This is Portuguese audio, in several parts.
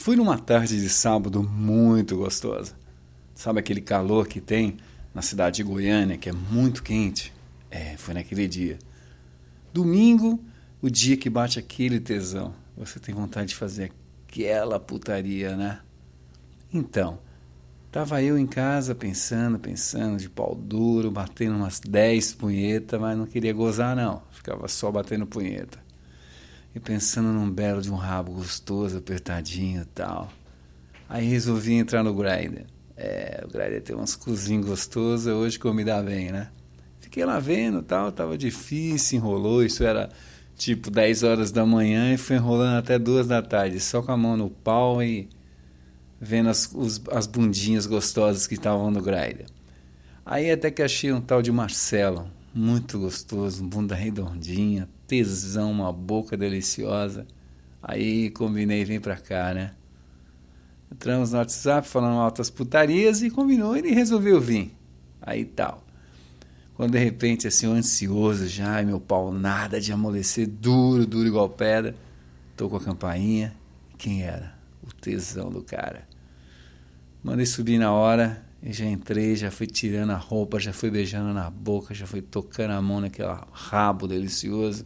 Fui numa tarde de sábado muito gostosa. Sabe aquele calor que tem na cidade de Goiânia, que é muito quente? É, foi naquele dia. Domingo, o dia que bate aquele tesão. Você tem vontade de fazer aquela putaria, né? Então, tava eu em casa pensando, pensando, de pau duro, batendo umas 10 punhetas, mas não queria gozar, não. Ficava só batendo punheta. E pensando num belo de um rabo gostoso, apertadinho e tal. Aí resolvi entrar no Grindr. É, o Grindr tem uns cozinhos gostosos, hoje que eu me dá bem, né? Fiquei lá vendo tal, tava difícil, enrolou, isso era tipo 10 horas da manhã e foi enrolando até 2 da tarde, só com a mão no pau e vendo as, os, as bundinhas gostosas que estavam no Grindr. Aí até que achei um tal de Marcelo, muito gostoso, bunda redondinha, tesão, uma boca deliciosa. Aí combinei vem pra cá, né? Entramos no WhatsApp falando altas putarias e combinou, ele resolveu vir. Aí tal. Quando de repente, assim, eu ansioso já, meu pau nada de amolecer, duro, duro igual pedra, tô com a campainha. Quem era? O tesão do cara. Mandei subir na hora, e já entrei, já fui tirando a roupa, já fui beijando na boca, já fui tocando a mão naquele rabo delicioso.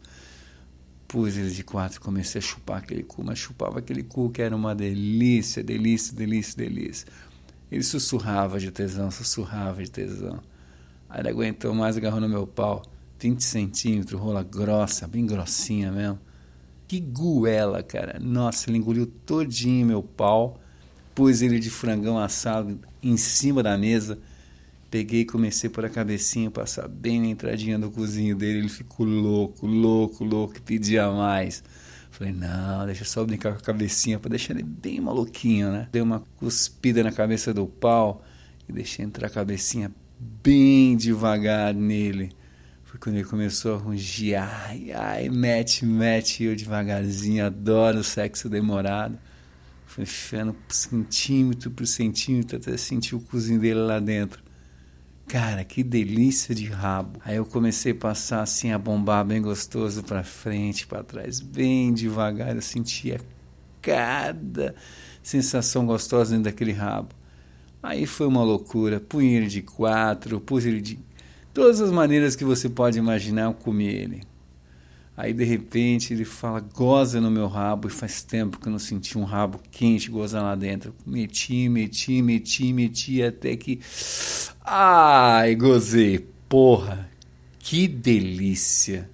Pus ele de quatro, comecei a chupar aquele cu, mas chupava aquele cu que era uma delícia, delícia, delícia, delícia. Ele sussurrava de tesão, sussurrava de tesão. Aí ele aguentou mais, agarrou no meu pau, 20 centímetros, rola grossa, bem grossinha mesmo. Que goela, cara. Nossa, ele engoliu todinho meu pau, pus ele de frangão assado em cima da mesa, peguei e comecei por a cabecinha, passar bem na entradinha do cozinho dele. Ele ficou louco, louco, louco, pedia mais. Falei, não, deixa só brincar com a cabecinha para deixar ele bem maluquinho, né? Dei uma cuspida na cabeça do pau e deixei entrar a cabecinha bem devagar nele. Foi quando ele começou a rugir, ai, ai, mete, mete, eu devagarzinho, adoro sexo demorado. Fui enfiando centímetro por centímetro até sentir o cozinho dele lá dentro. Cara, que delícia de rabo. Aí eu comecei a passar assim, a bombar bem gostoso para frente, para trás, bem devagar. Eu sentia cada sensação gostosa dentro daquele rabo. Aí foi uma loucura. Punha ele de quatro, pus ele de. Todas as maneiras que você pode imaginar, eu comi ele. Aí de repente ele fala, goza no meu rabo, e faz tempo que eu não senti um rabo quente gozar lá dentro. Meti, meti, meti, meti, até que. Ai, gozei. Porra, que delícia.